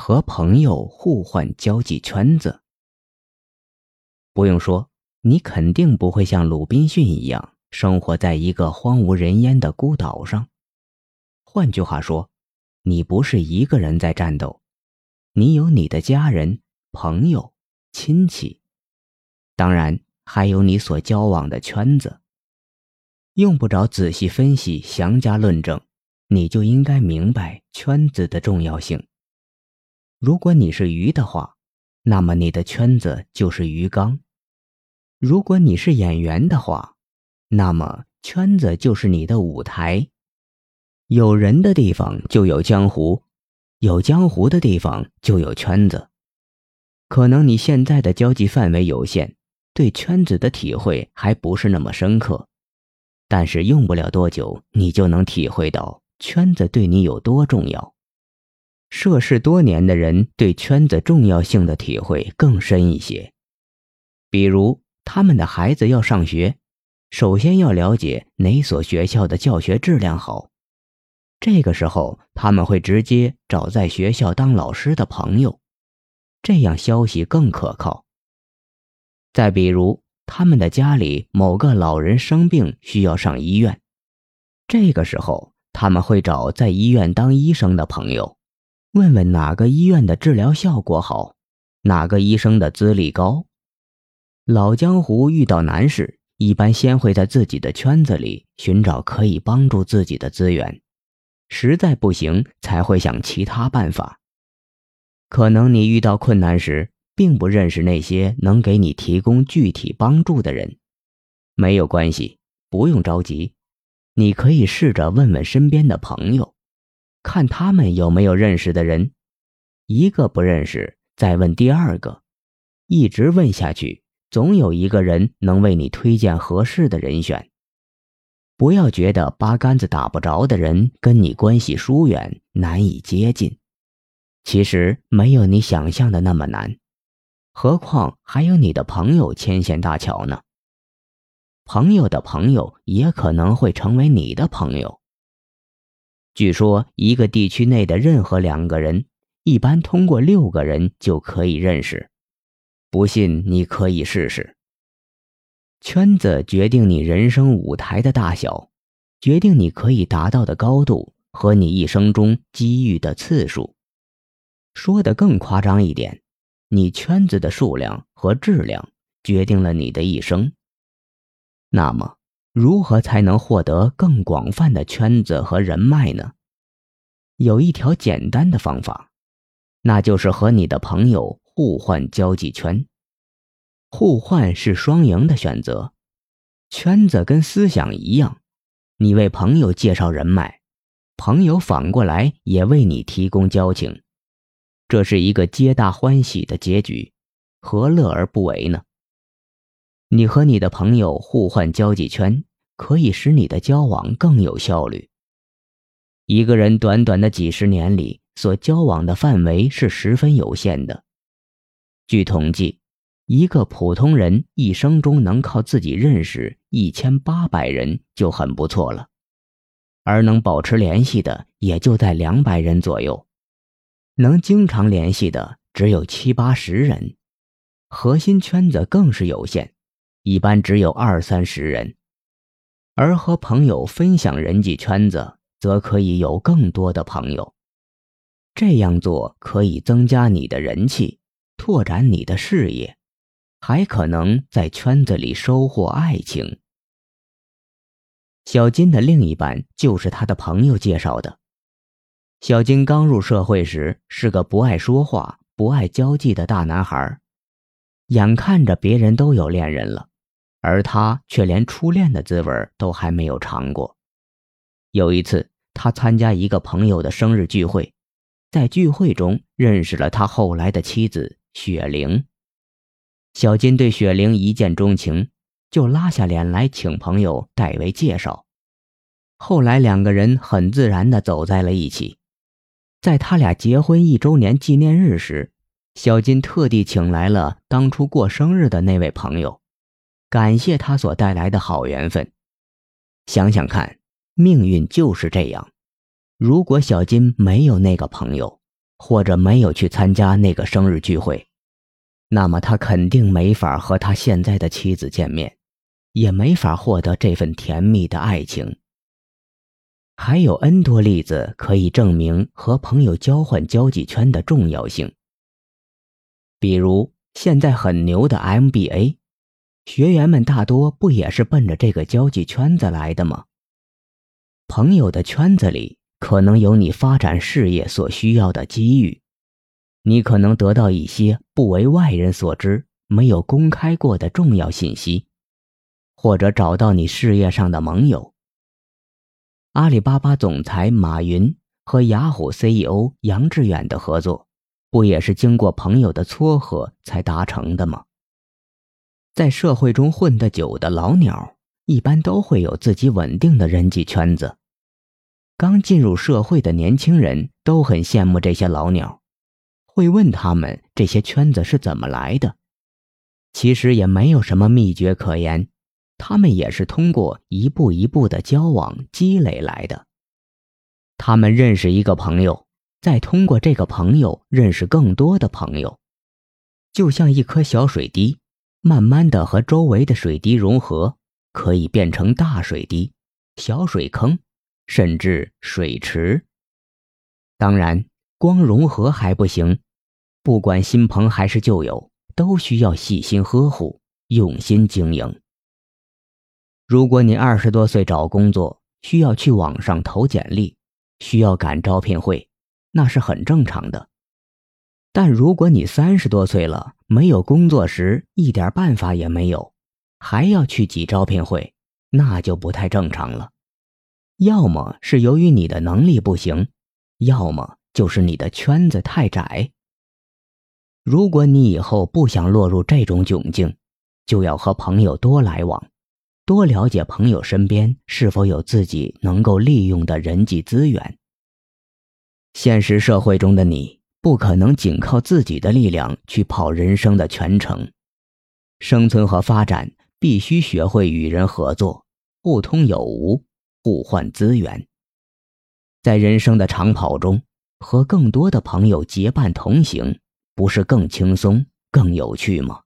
和朋友互换交际圈子。不用说，你肯定不会像鲁滨逊一样生活在一个荒无人烟的孤岛上。换句话说，你不是一个人在战斗，你有你的家人、朋友、亲戚，当然还有你所交往的圈子。用不着仔细分析、详加论证，你就应该明白圈子的重要性。如果你是鱼的话，那么你的圈子就是鱼缸；如果你是演员的话，那么圈子就是你的舞台。有人的地方就有江湖，有江湖的地方就有圈子。可能你现在的交际范围有限，对圈子的体会还不是那么深刻，但是用不了多久，你就能体会到圈子对你有多重要。涉世多年的人对圈子重要性的体会更深一些。比如，他们的孩子要上学，首先要了解哪所学校的教学质量好。这个时候，他们会直接找在学校当老师的朋友，这样消息更可靠。再比如，他们的家里某个老人生病需要上医院，这个时候他们会找在医院当医生的朋友。问问哪个医院的治疗效果好，哪个医生的资历高。老江湖遇到难事，一般先会在自己的圈子里寻找可以帮助自己的资源，实在不行才会想其他办法。可能你遇到困难时，并不认识那些能给你提供具体帮助的人，没有关系，不用着急，你可以试着问问身边的朋友。看他们有没有认识的人，一个不认识，再问第二个，一直问下去，总有一个人能为你推荐合适的人选。不要觉得八竿子打不着的人跟你关系疏远，难以接近，其实没有你想象的那么难。何况还有你的朋友牵线搭桥呢。朋友的朋友也可能会成为你的朋友。据说，一个地区内的任何两个人，一般通过六个人就可以认识。不信，你可以试试。圈子决定你人生舞台的大小，决定你可以达到的高度和你一生中机遇的次数。说的更夸张一点，你圈子的数量和质量决定了你的一生。那么。如何才能获得更广泛的圈子和人脉呢？有一条简单的方法，那就是和你的朋友互换交际圈。互换是双赢的选择，圈子跟思想一样，你为朋友介绍人脉，朋友反过来也为你提供交情，这是一个皆大欢喜的结局，何乐而不为呢？你和你的朋友互换交际圈。可以使你的交往更有效率。一个人短短的几十年里所交往的范围是十分有限的。据统计，一个普通人一生中能靠自己认识一千八百人就很不错了，而能保持联系的也就在两百人左右，能经常联系的只有七八十人，核心圈子更是有限，一般只有二三十人。而和朋友分享人际圈子，则可以有更多的朋友。这样做可以增加你的人气，拓展你的事业，还可能在圈子里收获爱情。小金的另一半就是他的朋友介绍的。小金刚入社会时是个不爱说话、不爱交际的大男孩，眼看着别人都有恋人了。而他却连初恋的滋味都还没有尝过。有一次，他参加一个朋友的生日聚会，在聚会中认识了他后来的妻子雪玲。小金对雪玲一见钟情，就拉下脸来请朋友代为介绍。后来两个人很自然地走在了一起。在他俩结婚一周年纪念日时，小金特地请来了当初过生日的那位朋友。感谢他所带来的好缘分。想想看，命运就是这样。如果小金没有那个朋友，或者没有去参加那个生日聚会，那么他肯定没法和他现在的妻子见面，也没法获得这份甜蜜的爱情。还有 N 多例子可以证明和朋友交换交际圈的重要性。比如现在很牛的 MBA，学员们大多不也是奔着这个交际圈子来的吗？朋友的圈子里可能有你发展事业所需要的机遇，你可能得到一些不为外人所知、没有公开过的重要信息，或者找到你事业上的盟友。阿里巴巴总裁马云和雅虎 CEO 杨致远的合作，不也是经过朋友的撮合才达成的吗？在社会中混得久的老鸟，一般都会有自己稳定的人际圈子。刚进入社会的年轻人都很羡慕这些老鸟，会问他们这些圈子是怎么来的。其实也没有什么秘诀可言。他们也是通过一步一步的交往积累来的。他们认识一个朋友，再通过这个朋友认识更多的朋友，就像一颗小水滴，慢慢的和周围的水滴融合，可以变成大水滴、小水坑，甚至水池。当然，光融合还不行，不管新朋还是旧友，都需要细心呵护、用心经营。如果你二十多岁找工作，需要去网上投简历，需要赶招聘会，那是很正常的。但如果你三十多岁了，没有工作时一点办法也没有，还要去挤招聘会，那就不太正常了。要么是由于你的能力不行，要么就是你的圈子太窄。如果你以后不想落入这种窘境，就要和朋友多来往。多了解朋友身边是否有自己能够利用的人际资源。现实社会中的你不可能仅靠自己的力量去跑人生的全程，生存和发展必须学会与人合作，互通有无，互换资源。在人生的长跑中，和更多的朋友结伴同行，不是更轻松、更有趣吗？